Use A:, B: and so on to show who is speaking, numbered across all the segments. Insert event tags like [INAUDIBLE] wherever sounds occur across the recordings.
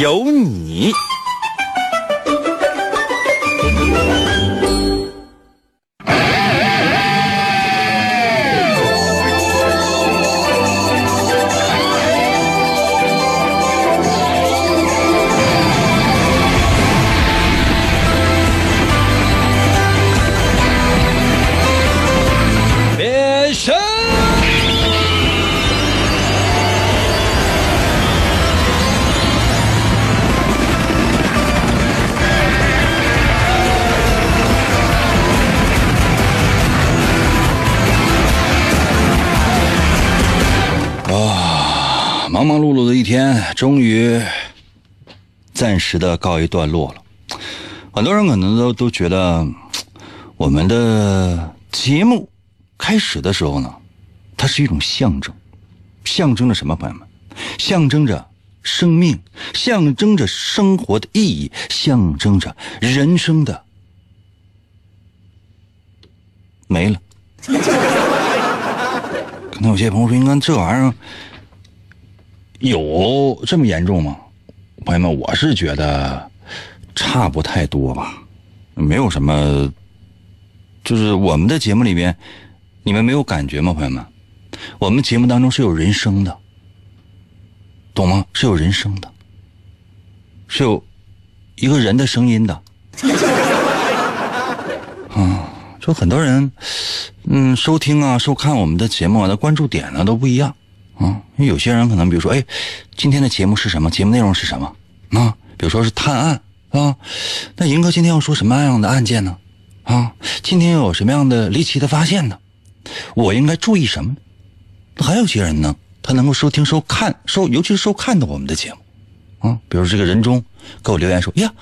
A: 有你。
B: 终于暂时的告一段落了。很多人可能都都觉得，我们的节目开始的时候呢，它是一种象征，象征着什么？朋友们，象征着生命，象征着生活的意义，象征着人生的没了。[LAUGHS] 可能有些朋友说：“应该这玩意儿。”有这么严重吗？朋友们，我是觉得差不太多吧，没有什么。就是我们的节目里边，你们没有感觉吗？朋友们，我们节目当中是有人声的，懂吗？是有人声的，是有一个人的声音的。啊，就很多人，嗯，收听啊、收看我们的节目啊，的关注点呢都不一样。啊，因为有些人可能，比如说，哎，今天的节目是什么？节目内容是什么？啊，比如说是探案啊，那银哥今天要说什么样的案件呢？啊，今天又有什么样的离奇的发现呢？我应该注意什么？还有些人呢，他能够收听、收看、收，尤其是收看的我们的节目，啊，比如这个人中给我留言说，呀，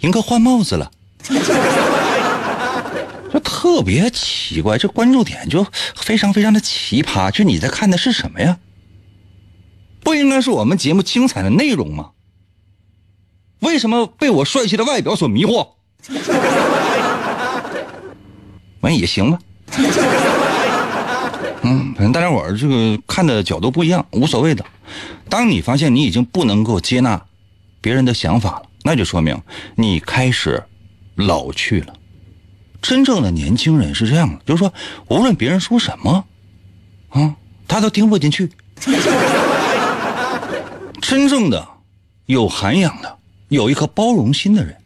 B: 银哥换帽子了。特别奇怪，这关注点就非常非常的奇葩。就你在看的是什么呀？不应该是我们节目精彩的内容吗？为什么被我帅气的外表所迷惑？完也行吧。嗯，反正大家伙儿这个看的角度不一样，无所谓的。当你发现你已经不能够接纳别人的想法了，那就说明你开始老去了。真正的年轻人是这样的，就是说，无论别人说什么，啊，他都听不进去。[LAUGHS] 真正的有涵养的、有一颗包容心的人，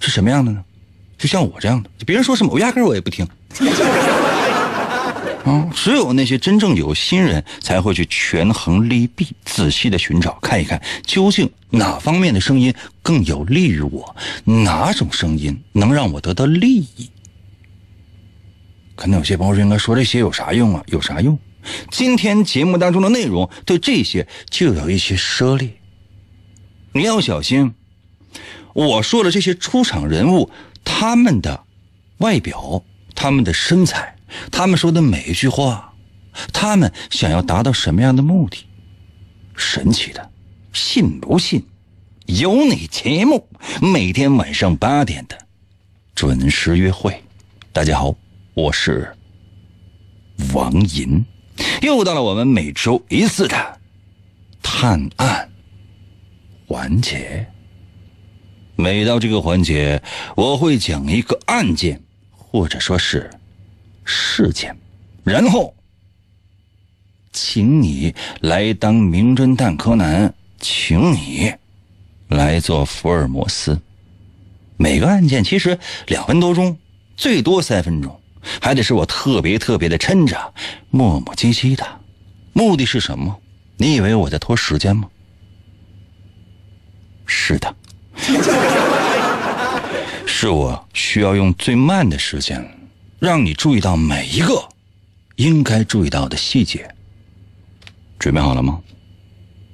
B: 是什么样的呢？就像我这样的，别人说什么，我压根我也不听。[LAUGHS] 啊，只有那些真正有心人才会去权衡利弊，仔细的寻找，看一看究竟哪方面的声音更有利于我，哪种声音能让我得到利益。可能有些朋友：“应该说这些有啥用啊？有啥用？今天节目当中的内容对这些就有一些涉猎，你要小心。我说的这些出场人物，他们的外表、他们的身材、他们说的每一句话，他们想要达到什么样的目的？神奇的，信不信？有你节目每天晚上八点的准时约会。大家好。”我是王银，又到了我们每周一次的探案环节。每到这个环节，我会讲一个案件，或者说是事件，然后请你来当名侦探柯南，请你来做福尔摩斯。每个案件其实两分多钟，最多三分钟。还得是我特别特别的抻着，磨磨唧唧的，目的是什么？你以为我在拖时间吗？是的，是我需要用最慢的时间，让你注意到每一个应该注意到的细节。准备好了吗？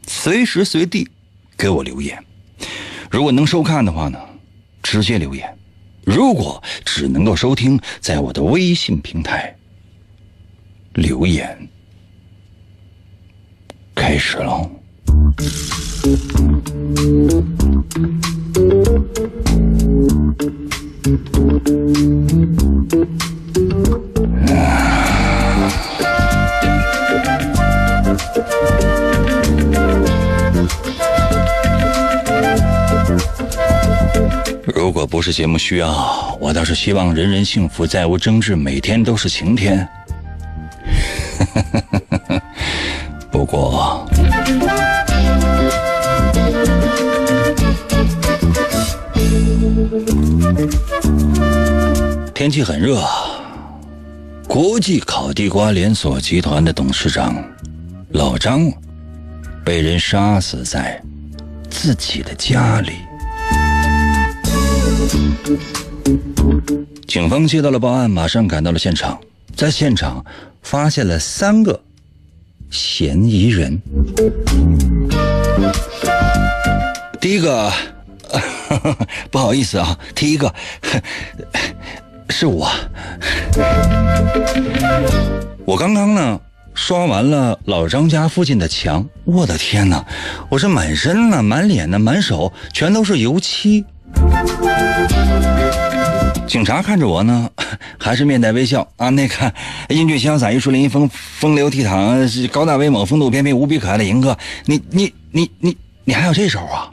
B: 随时随地给我留言。如果能收看的话呢，直接留言；如果只能够收听，在我的微信平台留言。开始喽。[LAUGHS] 如果不是节目需要，我倒是希望人人幸福，再无争执，每天都是晴天。[LAUGHS] 不过，天气很热。国际烤地瓜连锁集团的董事长老张被人杀死在自己的家里。警方接到了报案，马上赶到了现场，在现场发现了三个嫌疑人。第一个，[LAUGHS] 不好意思啊，第一个 [LAUGHS] 是我。我刚刚呢刷完了老张家附近的墙，我的天哪！我这满身呢、满脸呢、满手全都是油漆。警察看着我呢，[LAUGHS] 还是面带微笑啊。那个英俊潇洒、玉树临风、风流倜傥、高大威猛、风度翩翩、无比可爱的银哥，你你你你你还有这手啊？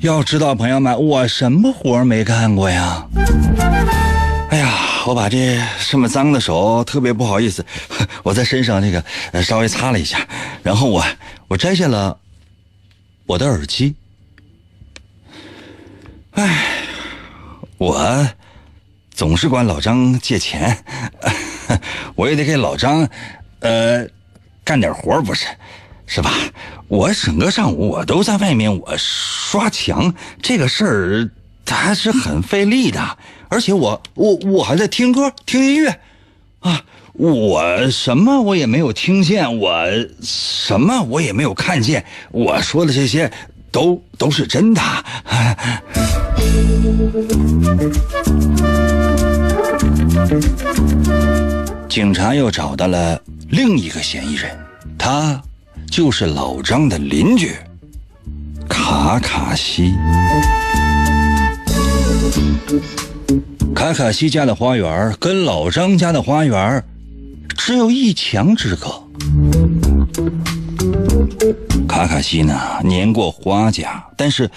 B: 要知道，朋友们，我什么活没干过呀？哎呀，我把这这么脏的手，特别不好意思，[LAUGHS] 我在身上这个稍微擦了一下，然后我我摘下了我的耳机。哎，我总是管老张借钱，[LAUGHS] 我也得给老张呃干点活不是是吧？我整个上午我都在外面我刷墙，这个事儿它是很费力的，而且我我我还在听歌听音乐啊，我什么我也没有听见，我什么我也没有看见，我说的这些都都是真的。警察又找到了另一个嫌疑人，他就是老张的邻居卡卡西。卡卡西家的花园跟老张家的花园只有一墙之隔。卡卡西呢，年过花甲，但是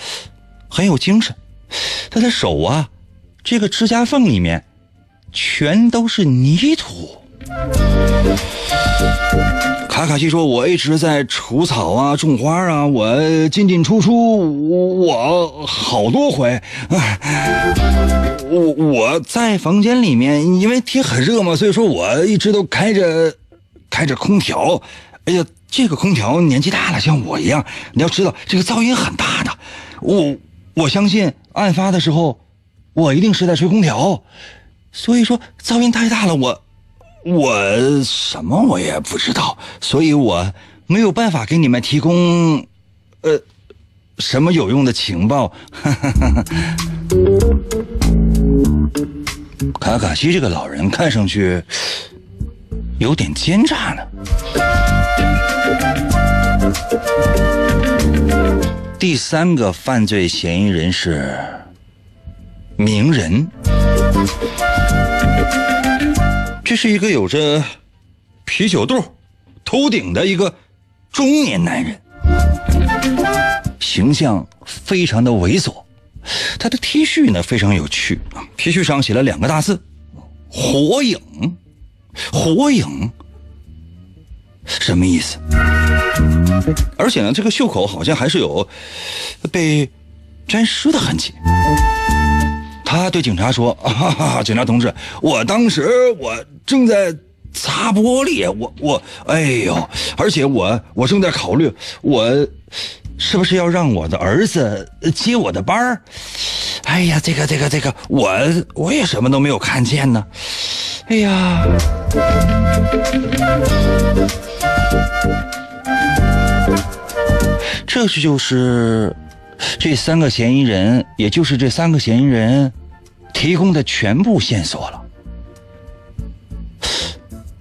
B: 很有精神。他的手啊，这个指甲缝里面全都是泥土。卡卡西说：“我一直在除草啊，种花啊，我进进出出，我好多回。我我在房间里面，因为天很热嘛，所以说我一直都开着开着空调。哎呀，这个空调年纪大了，像我一样，你要知道这个噪音很大的。我我相信案发的时候，我一定是在吹空调，所以说噪音太大了，我。”我什么我也不知道，所以我没有办法给你们提供，呃，什么有用的情报。[LAUGHS] 卡卡西这个老人看上去有点奸诈呢。第三个犯罪嫌疑人是名人。这是一个有着啤酒肚、头顶的一个中年男人，形象非常的猥琐。他的 T 恤呢非常有趣啊，T 恤上写了两个大字“火影”，火影什么意思？而且呢，这个袖口好像还是有被沾湿的痕迹。他对警察说：“ [LAUGHS] 啊，警察同志，我当时我正在擦玻璃，我我，哎呦，而且我我正在考虑，我是不是要让我的儿子接我的班儿？哎呀，这个这个这个，我我也什么都没有看见呢。哎呀，这是就是这三个嫌疑人，也就是这三个嫌疑人提供的全部线索了。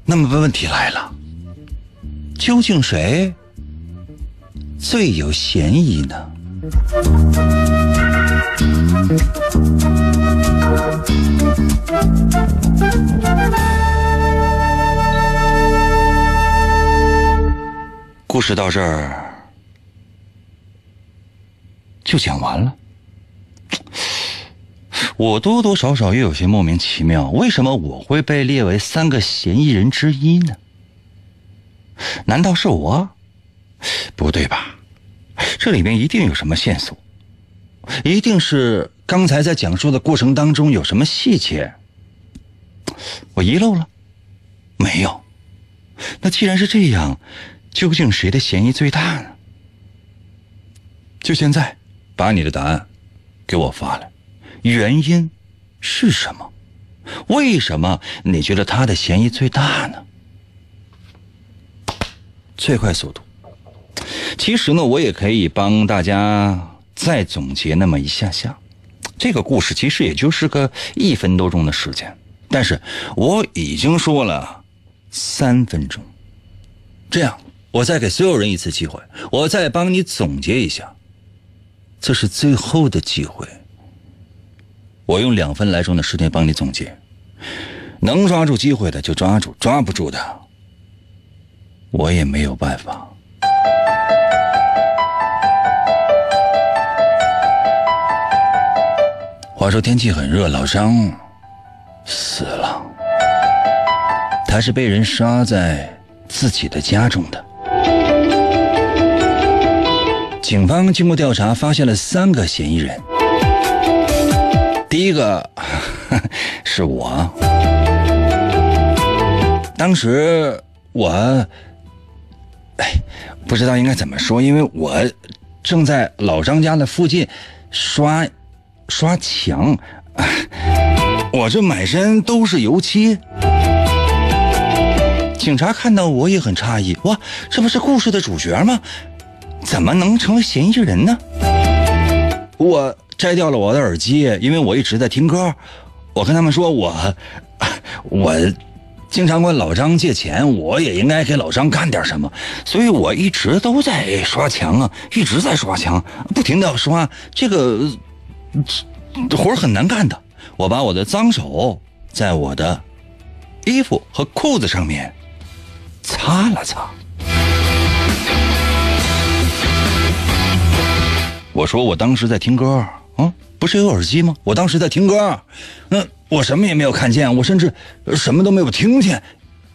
B: 那么问题来了，究竟谁最有嫌疑呢？故事到这儿就讲完了。我多多少少也有些莫名其妙，为什么我会被列为三个嫌疑人之一呢？难道是我？不对吧？这里面一定有什么线索，一定是刚才在讲述的过程当中有什么细节我遗漏了？没有。那既然是这样，究竟谁的嫌疑最大呢？就现在，把你的答案给我发来。原因是什么？为什么你觉得他的嫌疑最大呢？最快速度。其实呢，我也可以帮大家再总结那么一下下。这个故事其实也就是个一分多钟的时间，但是我已经说了三分钟。这样，我再给所有人一次机会，我再帮你总结一下。这是最后的机会。我用两分来钟的时间帮你总结，能抓住机会的就抓住，抓不住的，我也没有办法。话说天气很热，老张死了，他是被人杀在自己的家中的。警方经过调查，发现了三个嫌疑人。第一个 [LAUGHS] 是我，当时我哎不知道应该怎么说，因为我正在老张家的附近刷刷墙，我这满身都是油漆。警察看到我也很诧异，哇，这不是故事的主角吗？怎么能成为嫌疑人呢？我。摘掉了我的耳机，因为我一直在听歌。我跟他们说，我 [LAUGHS] 我经常管老张借钱，我也应该给老张干点什么，所以我一直都在刷墙啊，一直在刷墙，不停的刷。这个活很难干的。我把我的脏手在我的衣服和裤子上面擦了擦。我说我当时在听歌。啊，不是有耳机吗？我当时在听歌，那我什么也没有看见，我甚至什么都没有听见，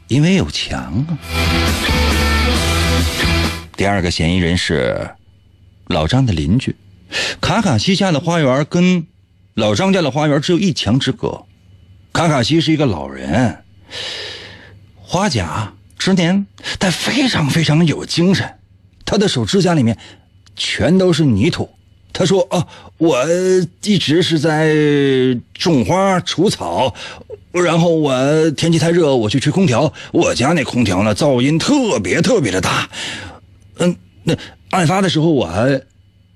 B: 因为有墙啊。第二个嫌疑人是老张的邻居，卡卡西家的花园跟老张家的花园只有一墙之隔。卡卡西是一个老人，花甲之年，但非常非常有精神，他的手指甲里面全都是泥土。他说：“啊，我一直是在种花除草，然后我天气太热，我去吹空调。我家那空调呢，噪音特别特别的大。嗯，那案发的时候我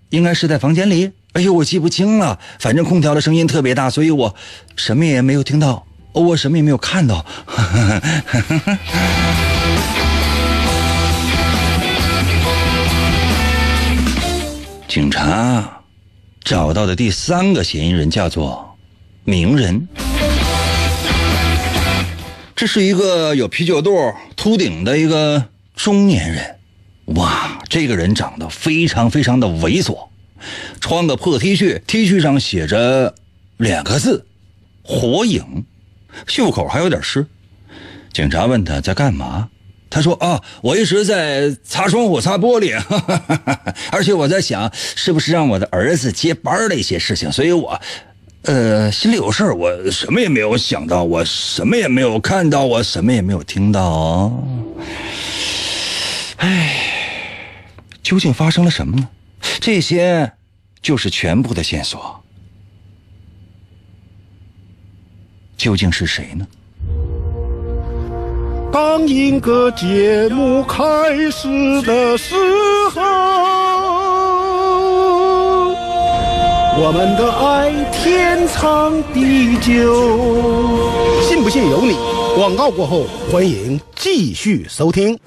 B: 应该是在房间里。哎呦，我记不清了，反正空调的声音特别大，所以我什么也没有听到，我什么也没有看到。”警察找到的第三个嫌疑人叫做名人，这是一个有啤酒肚、秃顶的一个中年人。哇，这个人长得非常非常的猥琐，穿个破 T 恤，T 恤上写着两个字“火影”，袖口还有点湿。警察问他在干嘛。他说：“啊，我一直在擦窗户、擦玻璃，[LAUGHS] 而且我在想，是不是让我的儿子接班的一些事情。所以我，呃，心里有事我什么也没有想到，我什么也没有看到，我什么也没有听到。哎，究竟发生了什么呢？这些就是全部的线索。究竟是谁呢？”
C: 当一个节目开始的时候。我们的爱天长地久。信不信由你。广告过后，欢迎继续收听。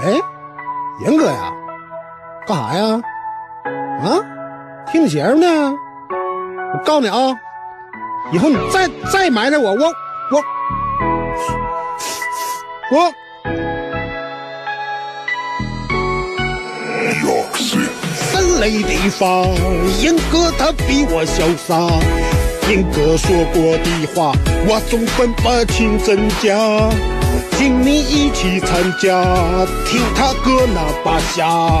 C: 哎，严哥呀，干啥呀？啊，听你节目呢。我告诉你啊，以后你再再埋汰我，我我我。森雷地方，严哥他比我潇洒。严哥说过的话，我总分不清真假。请你一起参加，听他哥那把瞎。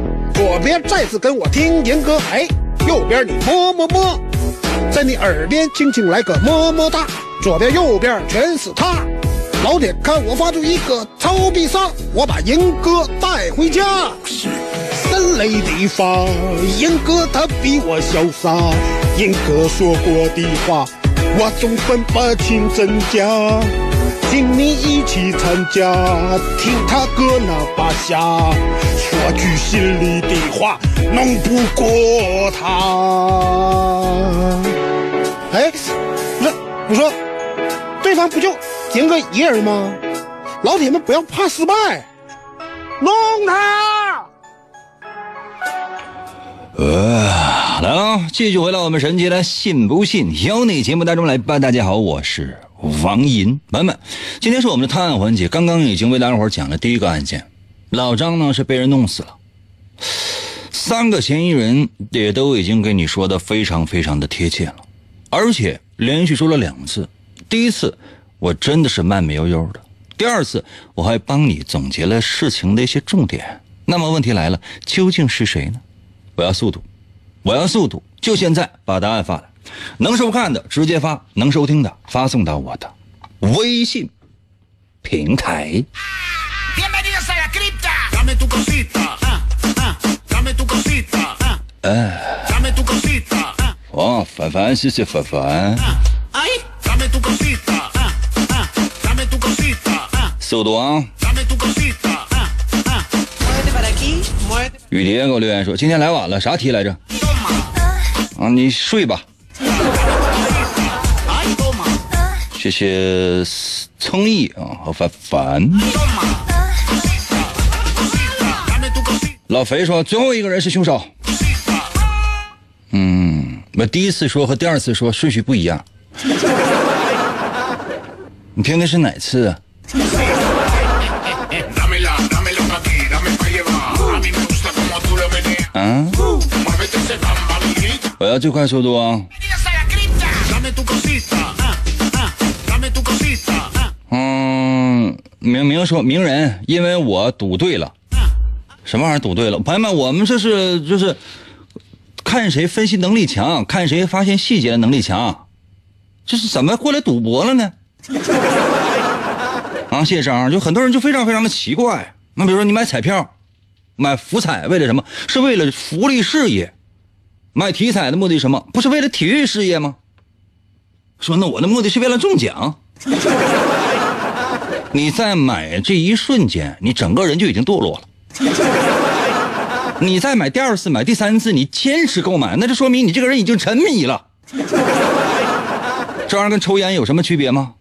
C: 左边再次跟我听严歌，哎，右边你么么么，在你耳边轻轻来个么么哒，左边右边全是他。老铁，看我发出一个超必杀，我把严哥带回家。森雷地方，严哥他比我潇洒，严哥说过的话，我总分不清真假。请你一起参加，听他哥那把下，说句心里的话，弄不过他。哎，不是，我说，对方不就赢哥一人吗？老铁们不要怕失败，弄他！
B: 呃，来了，继续回到我们神奇的“信不信由你”节目当中来吧。大家好，我是。王银，版本，今天是我们的探案环节。刚刚已经为大家伙讲了第一个案件，老张呢是被人弄死了。三个嫌疑人也都已经给你说的非常非常的贴切了，而且连续说了两次。第一次我真的是慢悠悠的，第二次我还帮你总结了事情的一些重点。那么问题来了，究竟是谁呢？我要速度，我要速度，就现在把答案发来。能收看的直接发，能收听的发送到我的微信平台。哎，哦，凡凡，谢谢凡凡。速度啊！雨蝶给我留言说：“今天来晚了，啥题来着？”啊，你睡吧。谢谢聪毅啊和凡凡。老肥说最后一个人是凶手。嗯，我第一次说和第二次说顺序不一样。[LAUGHS] 你听的是哪次？[LAUGHS] 啊？我要最快速度啊！明明说名人，因为我赌对了，什么玩意儿赌对了？朋友们，我们这是就是看谁分析能力强，看谁发现细节的能力强，这是怎么过来赌博了呢？[LAUGHS] 啊，谢谢张，就很多人就非常非常的奇怪。那比如说你买彩票，买福彩为了什么？是为了福利事业。买体彩的目的什么？不是为了体育事业吗？说那我的目的是为了中奖。你在买这一瞬间，你整个人就已经堕落了。你再买第二次、买第三次，你坚持购买，那就说明你这个人已经沉迷了。这玩意儿跟抽烟有什么区别吗？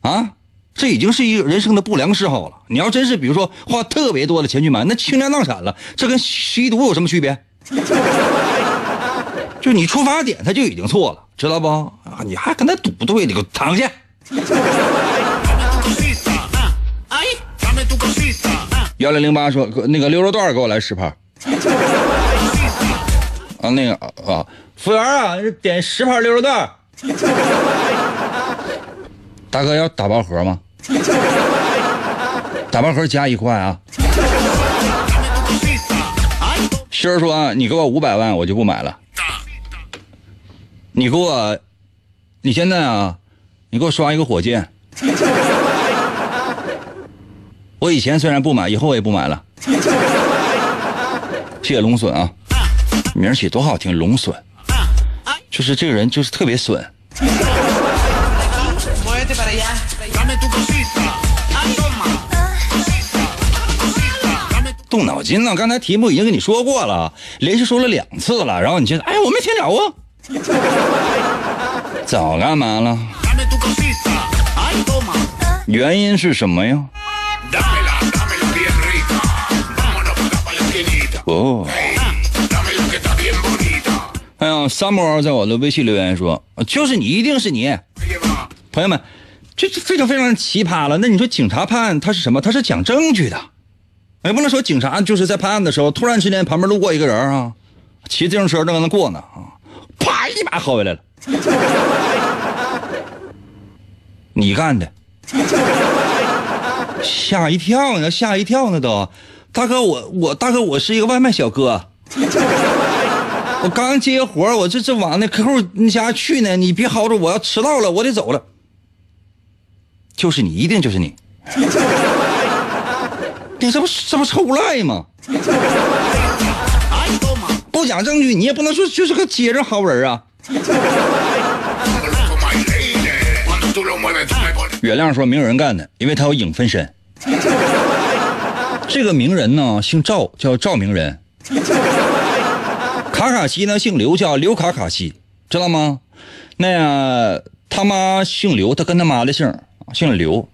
B: 啊，这已经是一个人生的不良嗜好了。你要真是比如说花特别多的钱去买，那倾家荡产了，这跟吸毒有什么区别？就你出发点他就已经错了，知道不？啊，你还跟他赌对，你给我躺下。幺零零八说：“那个溜肉段给我来十盘。”啊，那个啊，服务员啊，点十盘溜肉段。大哥要打包盒吗？打包盒加一块啊。心儿说：“你给我五百万，我就不买了。你给我，你现在啊，你给我刷一个火箭。我以前虽然不买，以后我也不买了。[LAUGHS] 谢谢龙笋啊，名儿起多好听，龙笋，就是这个人就是特别损。”动脑筋呢！刚才题目已经跟你说过了，连续说了两次了，然后你现在，哎，我没听着啊，早干嘛了？原因是什么呀？哎呀，summer 在我的微信留言说，就是你，一定是你，朋友们，这这非常非常奇葩了。那你说警察判案他是什么？他是讲证据的。也不能说警察就是在判案的时候，突然之间旁边路过一个人啊，骑自行车正搁那过呢啊，啪一把薅回来了，[LAUGHS] 你干的，[LAUGHS] 吓一跳呢，吓一跳呢都，大哥我我大哥我是一个外卖小哥，我刚接活我这这往那客户那家去呢，你别薅着我要迟到了，我得走了，就是你，一定就是你。你这不这不臭无赖吗？不讲证据，你也不能说就是个接着薅人啊。原谅说名人干的，因为他有影分身。这个名人呢，姓赵，叫赵名人。卡卡西呢，姓刘，叫刘卡卡西，知道吗？那他妈姓刘，他跟他妈的姓姓刘。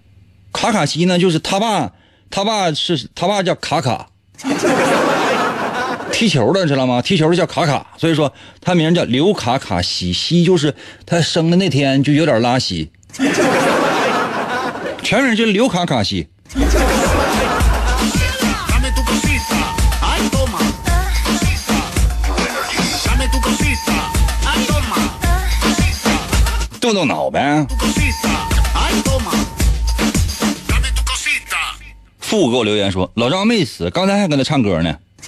B: 卡卡西呢，就是他爸。他爸是他爸叫卡卡，[LAUGHS] 踢球的知道吗？踢球的叫卡卡，所以说他名叫刘卡卡西，西就是他生的那天就有点拉稀，全名就刘卡卡西。动动脑呗。富给我留言说：“老张没死，刚才还跟他唱歌呢。[LAUGHS] ”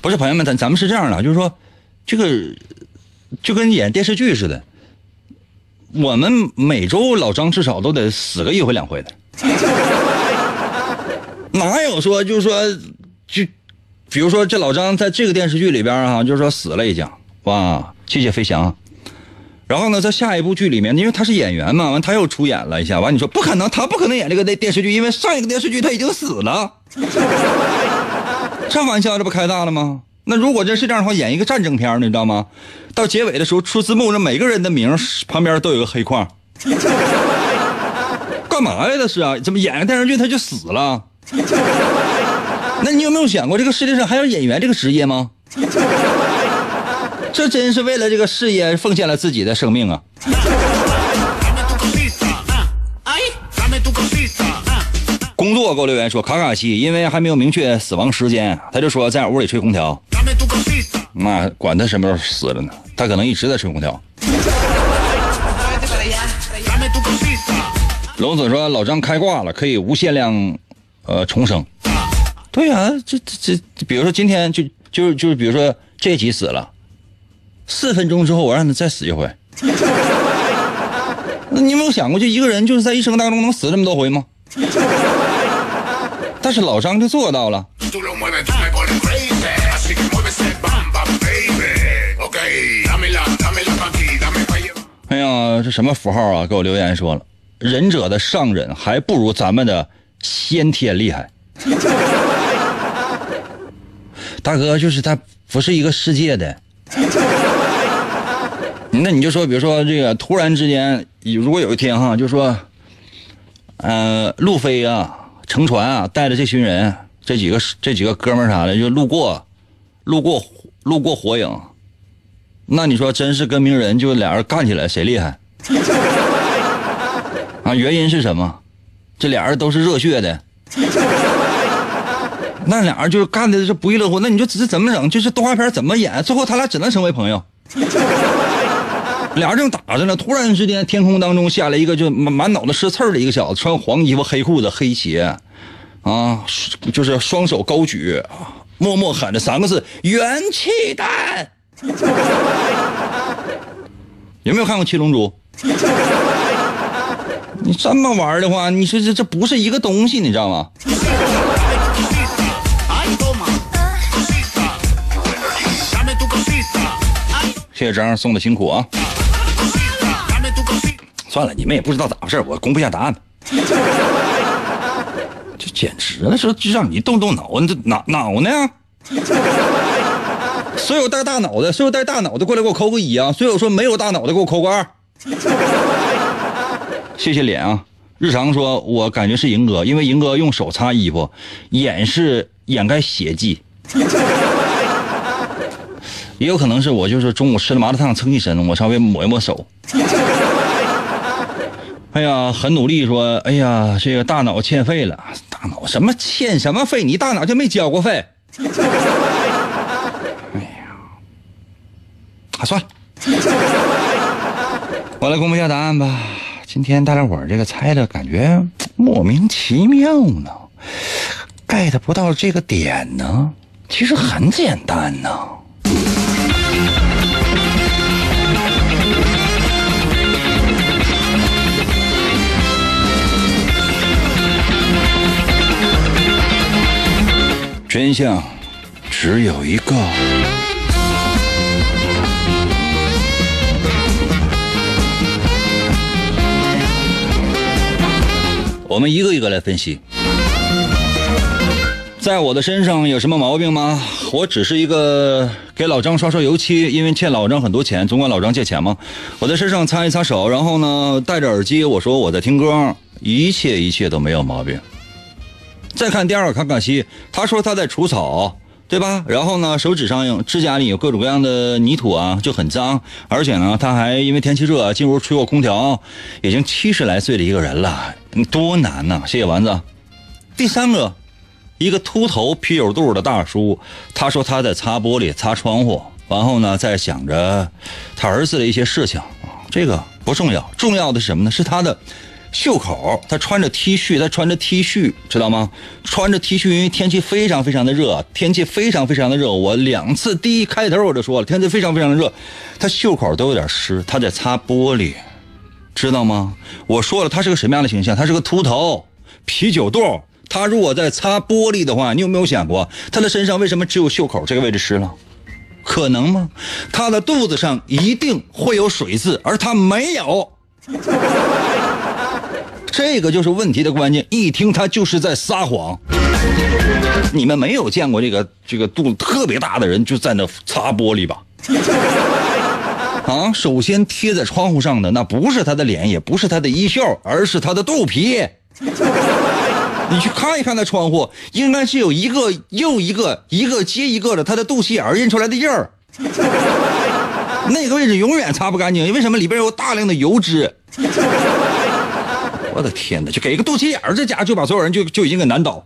B: 不是朋友们，咱咱们是这样的，就是说，这个就跟演电视剧似的，我们每周老张至少都得死个一回两回的。[LAUGHS] 哪有说就是说，就比如说这老张在这个电视剧里边啊，就是说死了一讲，哇，谢谢飞翔。然后呢，在下一部剧里面，因为他是演员嘛，完他又出演了一下，完你说不可能，他不可能演这个电电视剧，因为上一个电视剧他已经死了。这玩笑这不开大了吗？那如果真是这样的话，演一个战争片你知道吗？到结尾的时候出字幕，那每个人的名旁边都有个黑框。[LAUGHS] 干嘛呀？这是啊？怎么演个电视剧他就死了？[LAUGHS] 那你有没有想过，这个世界上还有演员这个职业吗？这真是为了这个事业奉献了自己的生命啊！工作给我留言说卡卡西，因为还没有明确死亡时间，他就说在屋里吹空调。那管他什么时候死了呢？他可能一直在吹空调。龙子说老张开挂了，可以无限量，呃，重生。对呀，这这这，比如说今天就就就是比如说这集死了。四分钟之后，我让他再死一回。那你有没有想过，就一个人就是在一生当中能死这么多回吗？但是老张就做到了。哎呀，这什么符号啊？给我留言说了，忍者的上忍还不如咱们的先天厉害。大哥，就是他不是一个世界的。那你就说，比如说这个突然之间，如果有一天哈，就说，呃，路飞啊，乘船啊，带着这群人，这几个这几个哥们啥的，就路过，路过路过火影，那你说真是跟鸣人就俩人干起来，谁厉害？[LAUGHS] 啊，原因是什么？这俩人都是热血的，那俩人就是干的是不亦乐乎。那你说这怎么整？就是动画片怎么演？最后他俩只能成为朋友。俩人正打着呢，突然之间，天空当中下来一个就满满脑袋是刺儿的一个小子，穿黄衣服、黑裤子、黑鞋，啊，就是双手高举啊，默默喊着三个字“元气弹 [LAUGHS] ”。有没有看过《七龙珠》？你这么玩的话，你说这这不是一个东西，你知道吗？谢谢张送的辛苦啊！算了，你们也不知道咋回事，我公布一下答案。[LAUGHS] 这简直了，说就让你动动脑，你这脑脑呢？[LAUGHS] 所有带大脑的，所有带大脑的过来给我扣个一啊！所有说没有大脑的给我扣个二。[LAUGHS] 谢谢脸啊！日常说，我感觉是银哥，因为银哥用手擦衣服，掩饰掩盖血迹。也有可能是我就是中午吃了麻辣烫蹭一身，我稍微抹一抹手。哎呀，很努力说，哎呀，这个大脑欠费了，大脑什么欠什么费？你大脑就没交过费？[LAUGHS] 哎呀，啊算了，[LAUGHS] 我来公布一下答案吧。今天大家伙这个猜的感觉莫名其妙呢，get 不到这个点呢，其实很简单呢。真相只有一个。我们一个一个来分析，在我的身上有什么毛病吗？我只是一个给老张刷刷油漆，因为欠老张很多钱，总管老张借钱嘛。我在身上擦一擦手，然后呢，戴着耳机，我说我在听歌，一切一切都没有毛病。再看第二个卡卡西，他说他在除草，对吧？然后呢，手指上、指甲里有各种各样的泥土啊，就很脏。而且呢，他还因为天气热进屋吹过空调，已经七十来岁的一个人了，多难呐！谢谢丸子。第三个，一个秃头啤酒肚的大叔，他说他在擦玻璃、擦窗户，然后呢，在想着他儿子的一些事情。这个不重要，重要的是什么呢？是他的。袖口，他穿着 T 恤，他穿着 T 恤，知道吗？穿着 T 恤，因为天气非常非常的热，天气非常非常的热。我两次第一开头我就说了，天气非常非常的热，他袖口都有点湿，他在擦玻璃，知道吗？我说了，他是个什么样的形象？他是个秃头，啤酒肚。他如果在擦玻璃的话，你有没有想过，他的身上为什么只有袖口这个位置湿了？可能吗？他的肚子上一定会有水渍，而他没有。这个就是问题的关键，一听他就是在撒谎。你们没有见过这个这个肚子特别大的人就在那擦玻璃吧？啊，首先贴在窗户上的那不是他的脸，也不是他的衣袖，而是他的肚皮。你去看一看那窗户，应该是有一个又一个，一个接一个的他的肚脐眼印出来的印儿。那个位置永远擦不干净，因为什么？里边有大量的油脂。我的天哪！就给个肚脐眼儿，这家伙就把所有人就就已经给难倒。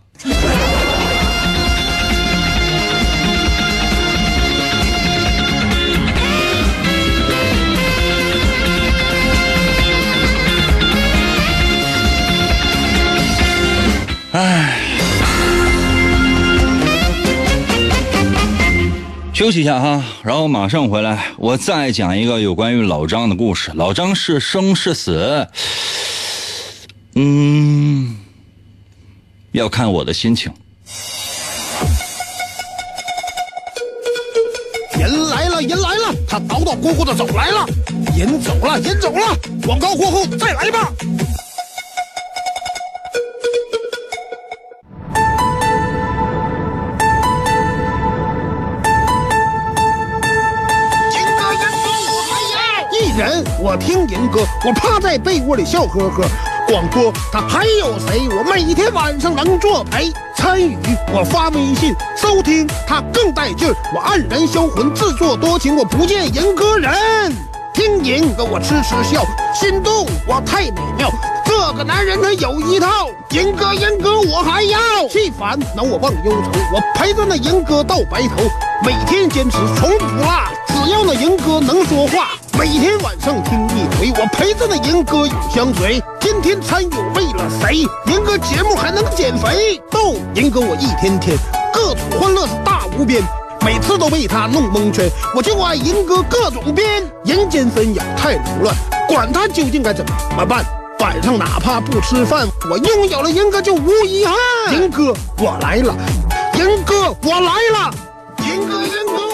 B: 唉，休息一下哈，然后马上回来，我再讲一个有关于老张的故事。老张是生是死？嗯，要看我的心情。
C: 人来了，人来了，他捣捣咕咕的走来了，人走了，人走了，广告过后再来吧。银哥，银哥，我还要一人，我听银哥，我趴在被窝里笑呵呵。广播他还有谁？我每天晚上能作陪参与，我发微信收听他更带劲儿。我黯然销魂，自作多情，我不见银哥人。听银哥我痴痴笑，心动我太美妙。这个男人他有一套，银哥银哥我还要。气烦恼我忘忧愁，我陪着那银哥到白头，每天坚持从不落。只要那银哥能说话，每天晚上听一回，我陪着那银哥永相随。天天参与为了谁？银哥节目还能减肥？逗，银哥我一天天各种欢乐是大无边，每次都被他弄蒙圈。我就爱银哥各种编，人间纷扰太凌乱，管他究竟该怎么办。晚上哪怕不吃饭，我拥有了银哥就无遗憾。银哥我来了，银哥我来了，银哥银哥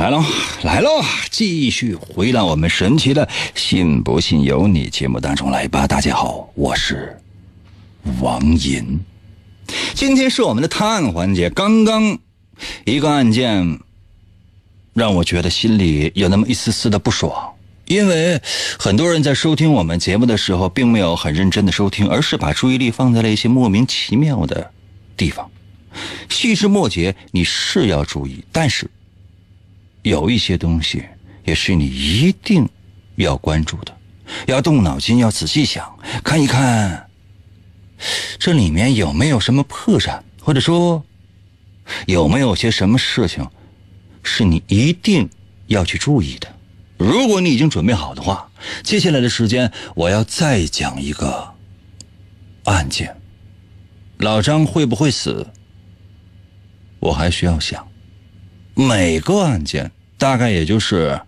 B: 来了来了，继续回到我们神奇的“信不信由你”节目当中来吧。大家好，我是王银。今天是我们的探案环节。刚刚一个案件让我觉得心里有那么一丝丝的不爽，因为很多人在收听我们节目的时候，并没有很认真的收听，而是把注意力放在了一些莫名其妙的地方。细枝末节你是要注意，但是有一些东西也是你一定要关注的，要动脑筋，要仔细想，看一看。这里面有没有什么破绽，或者说有没有些什么事情是你一定要去注意的？如果你已经准备好的话，接下来的时间我要再讲一个案件。老张会不会死？我还需要想。每个案件大概也就是。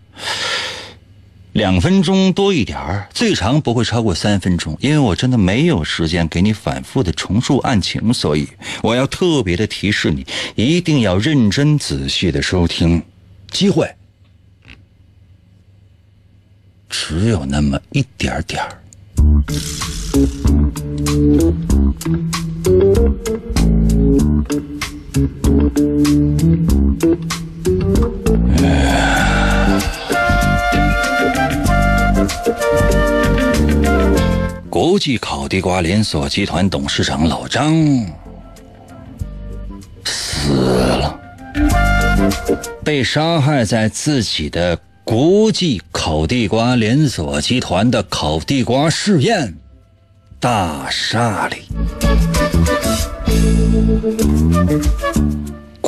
B: 两分钟多一点儿，最长不会超过三分钟，因为我真的没有时间给你反复的重述案情，所以我要特别的提示你，一定要认真仔细的收听，机会只有那么一点点儿。国际烤地瓜连锁集团董事长老张死了，被杀害在自己的国际烤地瓜连锁集团的烤地瓜试验大厦里。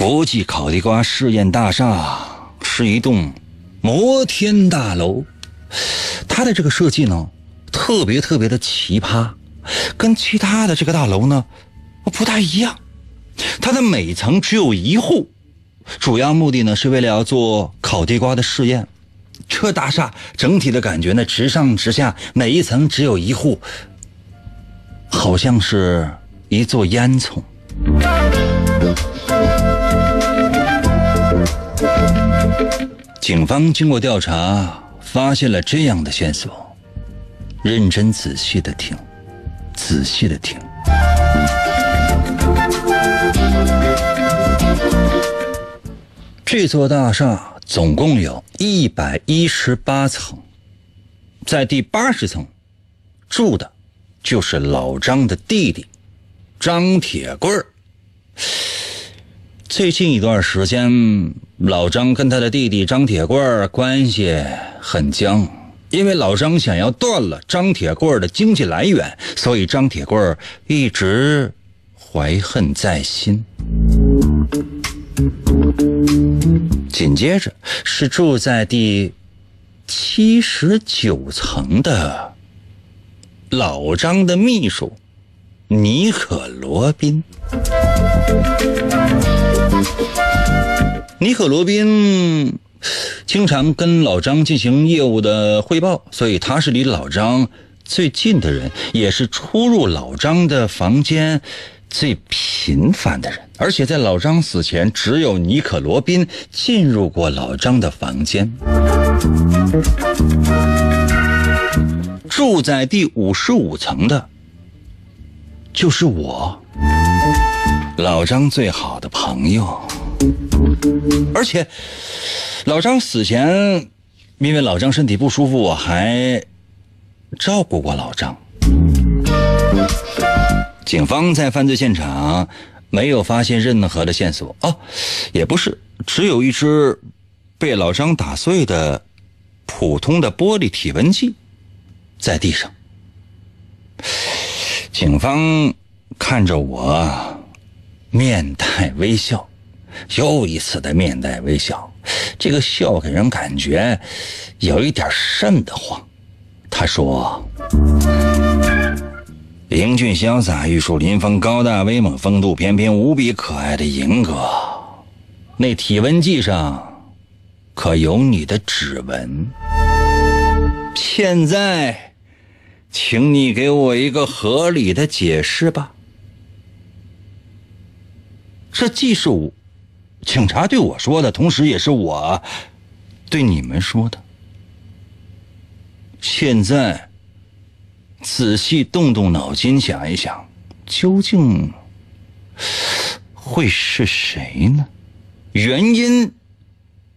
B: 国际烤地瓜试验大厦是一栋摩天大楼，它的这个设计呢？特别特别的奇葩，跟其他的这个大楼呢不太一样。它的每层只有一户，主要目的呢是为了要做烤地瓜的试验。这大厦整体的感觉呢直上直下，每一层只有一户，好像是一座烟囱。警方经过调查，发现了这样的线索。认真仔细的听，仔细的听。这座大厦总共有一百一十八层，在第八十层住的，就是老张的弟弟张铁棍儿。最近一段时间，老张跟他的弟弟张铁棍关系很僵。因为老张想要断了张铁棍的经济来源，所以张铁棍一直怀恨在心。紧接着是住在第七十九层的老张的秘书尼可罗宾。尼可罗宾。经常跟老张进行业务的汇报，所以他是离老张最近的人，也是出入老张的房间最频繁的人。而且在老张死前，只有尼可罗宾进入过老张的房间。住在第五十五层的，就是我，老张最好的朋友，而且。老张死前，因为老张身体不舒服，我还照顾过老张。警方在犯罪现场没有发现任何的线索哦，也不是，只有一只被老张打碎的普通的玻璃体温计在地上。警方看着我，面带微笑，又一次的面带微笑，这个笑给人感觉有一点瘆得慌。他说：“英俊潇洒、玉树临风、高大威猛、风度翩翩、无比可爱的银哥，那体温计上可有你的指纹？现在，请你给我一个合理的解释吧。”这既是我警察对我说的，同时也是我对你们说的。现在，仔细动动脑筋想一想，究竟会是谁呢？原因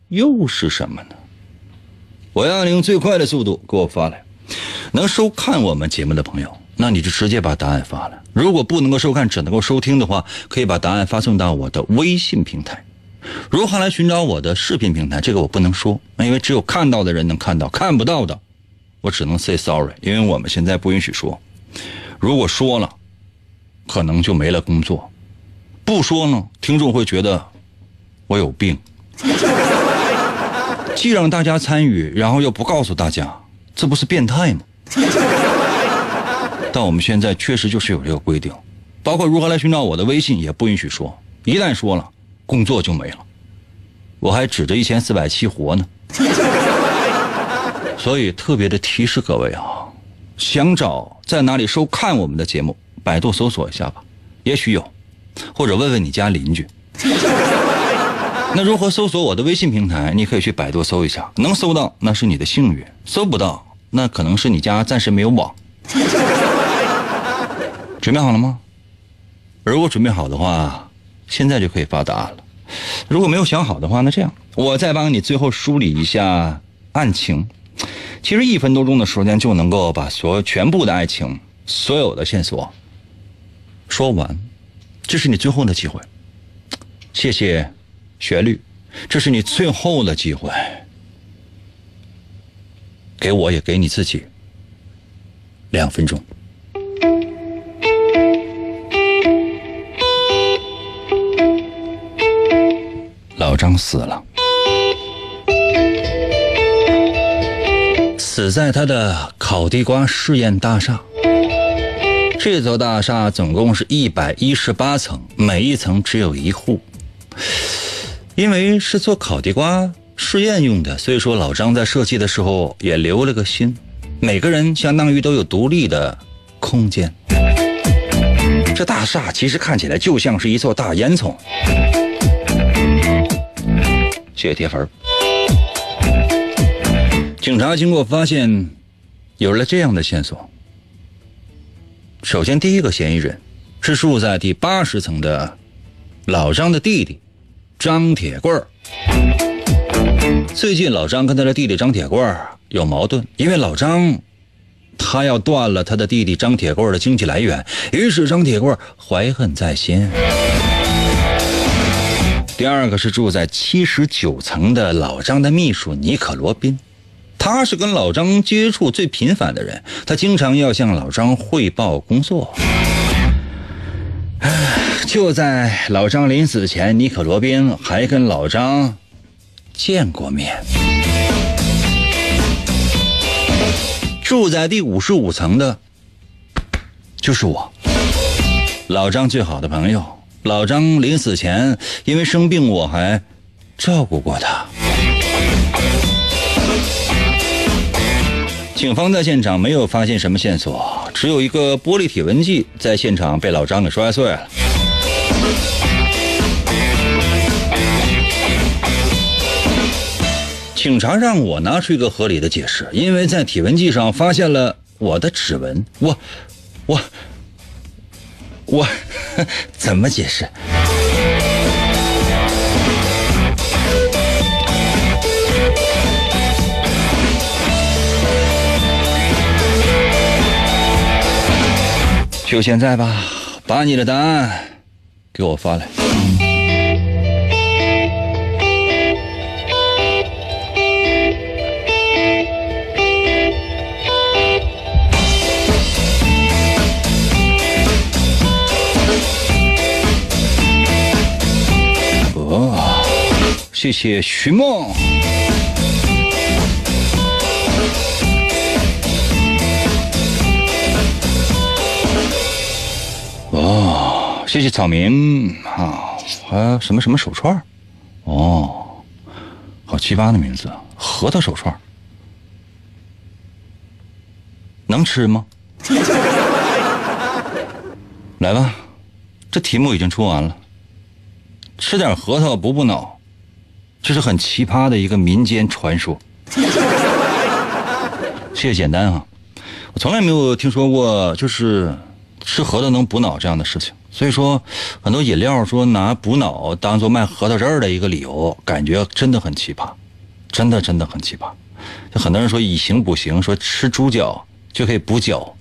B: 又是什么呢？我要你用最快的速度给我发来。能收看我们节目的朋友，那你就直接把答案发来。如果不能够收看，只能够收听的话，可以把答案发送到我的微信平台。如何来寻找我的视频平台？这个我不能说，因为只有看到的人能看到，看不到的。我只能 say sorry，因为我们现在不允许说。如果说了，可能就没了工作；不说呢，听众会觉得我有病。[LAUGHS] 既让大家参与，然后又不告诉大家，这不是变态吗？但我们现在确实就是有这个规定，包括如何来寻找我的微信也不允许说，一旦说了，工作就没了。我还指着一千四百七活呢。[LAUGHS] 所以特别的提示各位啊，想找在哪里收看我们的节目，百度搜索一下吧，也许有，或者问问你家邻居。[LAUGHS] 那如何搜索我的微信平台？你可以去百度搜一下，能搜到那是你的幸运，搜不到那可能是你家暂时没有网。[LAUGHS] 准备好了吗？如果准备好的话，现在就可以发答案了。如果没有想好的话，那这样，我再帮你最后梳理一下案情。其实一分多钟的时间就能够把所有全部的爱情、所有的线索说完，这是你最后的机会。谢谢旋律，这是你最后的机会，给我也给你自己两分钟。张死了。死在他的烤地瓜试验大厦。这座大厦总共是一百一十八层，每一层只有一户。因为是做烤地瓜试验用的，所以说老张在设计的时候也留了个心，每个人相当于都有独立的空间。这大厦其实看起来就像是一座大烟囱。谢谢铁粉。警察经过发现，有了这样的线索。首先，第一个嫌疑人是住在第八十层的老张的弟弟张铁棍儿。最近，老张跟他的弟弟张铁棍儿有矛盾，因为老张他要断了他的弟弟张铁棍儿的经济来源，于是张铁棍儿怀恨在心。第二个是住在七十九层的老张的秘书尼可罗宾。他是跟老张接触最频繁的人，他经常要向老张汇报工作。就在老张临死前，尼可罗宾还跟老张见过面。住在第五十五层的，就是我，老张最好的朋友。老张临死前因为生病，我还照顾过他。警方在现场没有发现什么线索，只有一个玻璃体温计在现场被老张给摔碎了。警察让我拿出一个合理的解释，因为在体温计上发现了我的指纹。我，我，我，怎么解释？就现在吧，把你的答案给我发来。谢谢徐梦。哦，谢谢草民啊，还有什么什么手串哦，好奇葩的名字，核桃手串能吃吗？[LAUGHS] 来吧，这题目已经出完了。吃点核桃补补脑，这是很奇葩的一个民间传说。[LAUGHS] 谢谢简单啊，我从来没有听说过就是吃核桃能补脑这样的事情。所以说，很多饮料说拿补脑当做卖核桃汁儿的一个理由，感觉真的很奇葩，真的真的很奇葩。就很多人说以形补形，说吃猪脚就可以补脚。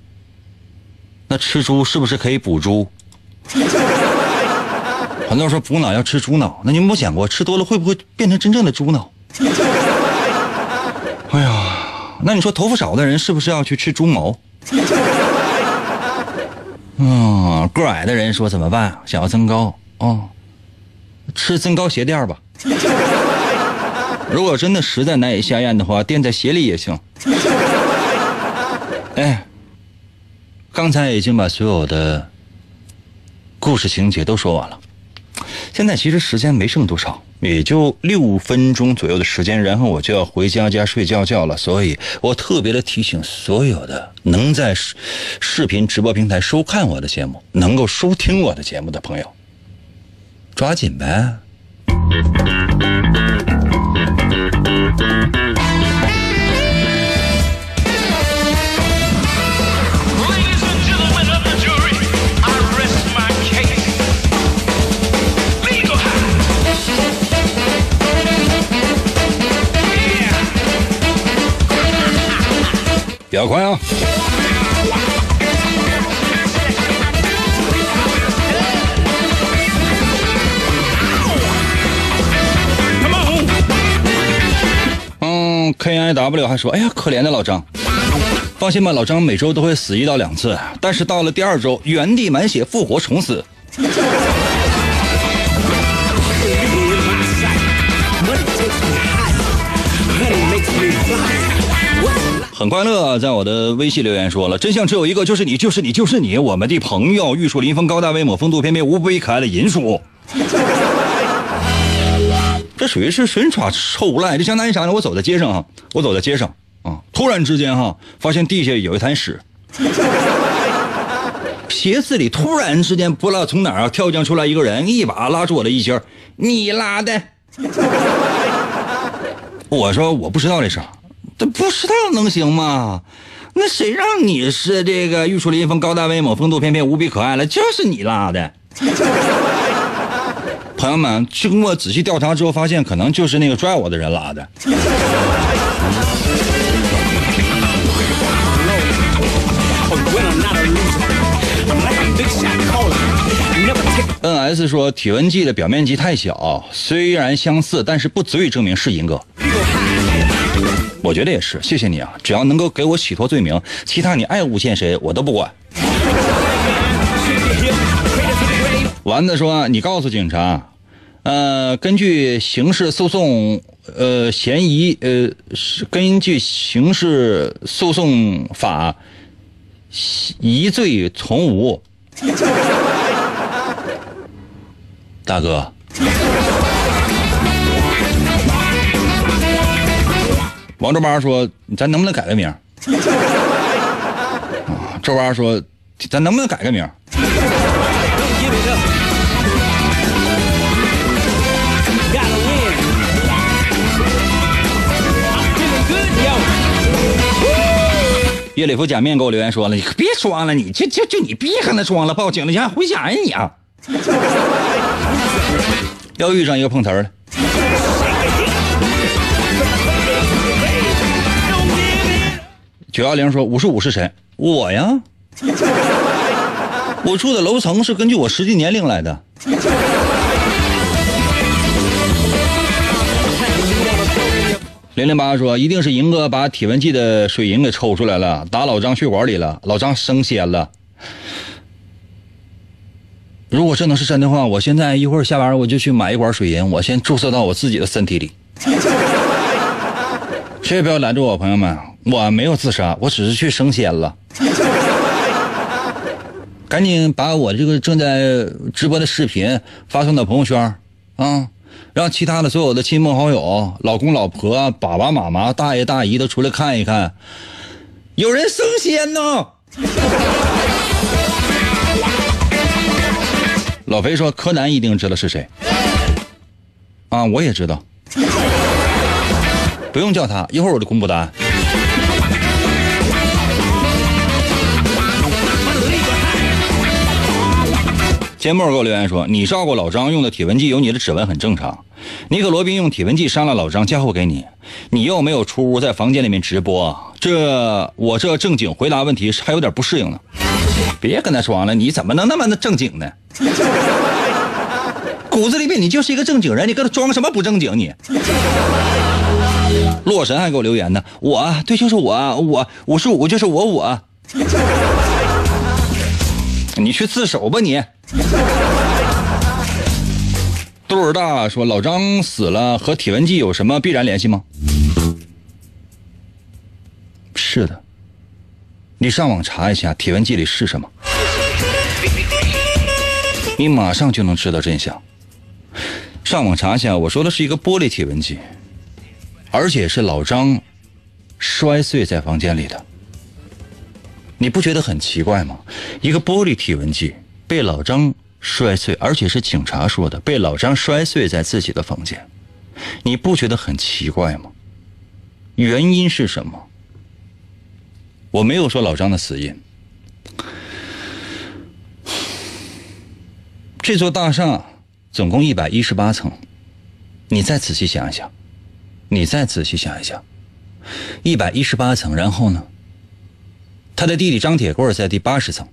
B: 那吃猪是不是可以补猪？很多人说补脑要吃猪脑，那你有没有想过吃多了会不会变成真正的猪脑？[LAUGHS] 哎呀，那你说头发少的人是不是要去吃猪毛？[LAUGHS] 嗯，个矮的人说怎么办？想要增高哦，吃增高鞋垫吧。如果真的实在难以下咽的话，垫在鞋里也行。哎。刚才已经把所有的故事情节都说完了，现在其实时间没剩多少，也就六分钟左右的时间，然后我就要回家家睡觉觉了。所以我特别的提醒所有的能在视频直播平台收看我的节目、能够收听我的节目的朋友，抓紧呗。比较快啊！嗯，K I W 还说：“哎呀，可怜的老张，放心吧，老张每周都会死一到两次，但是到了第二周，原地满血复活重死。”很快乐，在我的微信留言说了，真相只有一个，就是你，就是你，就是你，我们的朋友，玉树临风，高大威猛，风度翩翩，无比可爱的银树。这属于是神耍臭无赖，就相当于啥呢？我走在街上啊，我走在街上啊，突然之间哈，发现地下有一滩屎，鞋子里突然之间不知道从哪儿跳将出来一个人，一把拉住我的衣襟，你拉的。我说我不知道这事。这不知道能行吗？那谁让你是这个玉树临风、高大威猛、风度翩翩、无比可爱了？就是你拉的。[LAUGHS] 朋友们，经过仔细调查之后，发现可能就是那个拽我的人拉的。N S 说体温计的表面积太小，虽然相似，但是不足以证明是银哥。我觉得也是，谢谢你啊！只要能够给我洗脱罪名，其他你爱诬陷谁我都不管。丸子说：“你告诉警察，呃，根据刑事诉讼，呃，嫌疑，呃，是根据刑事诉讼法，疑罪从无。[LAUGHS] ”大哥。王周八说：“咱能不能改个名？” [LAUGHS] 啊，周八说：“咱能不能改个名？”叶里夫假面给我留言说了：“你可别装了，你就就就你别跟他装了，报警了，你还回家呀你啊！要遇上一个碰瓷儿的。”九幺零说：“五十五是谁？我呀，我住的楼层是根据我实际年龄来的。”零零八说：“一定是银哥把体温计的水银给抽出来了，打老张血管里了，老张升仙了。”如果这能是真的话，我现在一会儿下班我就去买一管水银，我先注射到我自己的身体里。谁也不要拦住我，朋友们，我没有自杀，我只是去升仙了。[LAUGHS] 赶紧把我这个正在直播的视频发送到朋友圈啊，让其他的所有的亲朋好友、老公老婆、爸爸妈妈、大爷大姨都出来看一看，有人升仙呢。[LAUGHS] 老肥说：“柯南一定知道是谁。”啊，我也知道，不用叫他，一会儿我就公布答案。节目给我留言说：“你照顾老张用的体温计有你的指纹很正常。尼克罗宾用体温计伤了老张，嫁祸给你，你又没有出屋，在房间里面直播，这我这正经回答问题还有点不适应呢。别跟他装了，你怎么能那么的正经呢？[LAUGHS] 骨子里面你就是一个正经人，你搁他装什么不正经你？”洛神还给我留言呢，我对，就是我，我我是我就是我我。你去自首吧你。[LAUGHS] 肚儿大说老张死了和体温计有什么必然联系吗？是的，你上网查一下体温计里是什么，你马上就能知道真相。上网查一下，我说的是一个玻璃体温计，而且是老张摔碎在房间里的。你不觉得很奇怪吗？一个玻璃体温计被老张摔碎，而且是警察说的，被老张摔碎在自己的房间，你不觉得很奇怪吗？原因是什么？我没有说老张的死因。这座大厦总共一百一十八层，你再仔细想一想，你再仔细想一想，一百一十八层，然后呢？他的弟弟张铁棍在第八十层，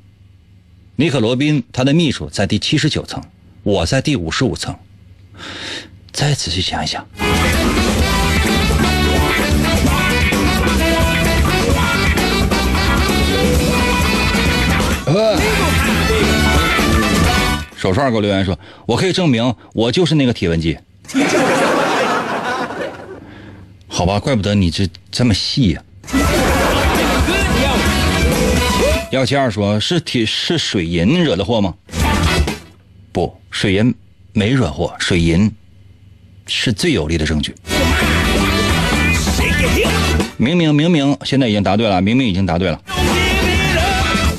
B: 尼克罗宾他的秘书在第七十九层，我在第五十五层。再仔细想一想，手串给我留言说：“我可以证明我就是那个体温计。[LAUGHS] ”好吧，怪不得你这这么细呀。幺七二说：“是铁是水银惹的祸吗？不，水银没惹祸，水银是最有力的证据。”明明明明现在已经答对了，明明已经答对了。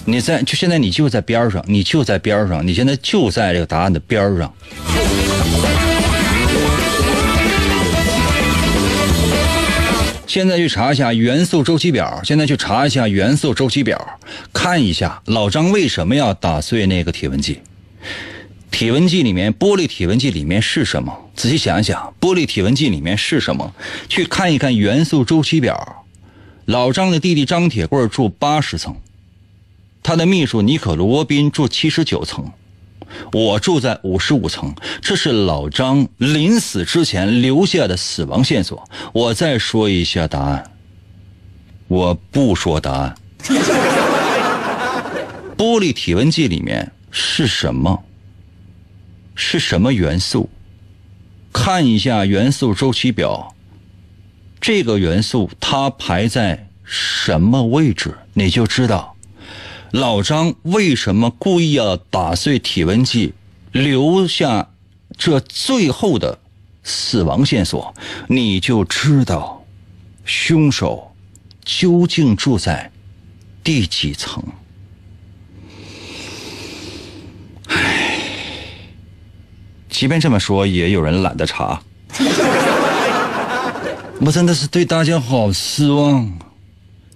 B: 你在就现在你就在边上，你就在边上，你现在就在这个答案的边上。现在去查一下元素周期表。现在去查一下元素周期表，看一下老张为什么要打碎那个体温计。体温计里面，玻璃体温计里面是什么？仔细想一想，玻璃体温计里面是什么？去看一看元素周期表。老张的弟弟张铁棍住八十层，他的秘书尼可罗宾住七十九层。我住在五十五层，这是老张临死之前留下的死亡线索。我再说一下答案，我不说答案。[LAUGHS] 玻璃体温计里面是什么？是什么元素？看一下元素周期表，这个元素它排在什么位置，你就知道。老张为什么故意要打碎体温计，留下这最后的死亡线索？你就知道凶手究竟住在第几层。唉，即便这么说，也有人懒得查。[LAUGHS] 我真的是对大家好失望。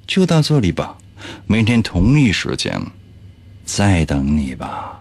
B: 就到这里吧。明天同一时间，再等你吧。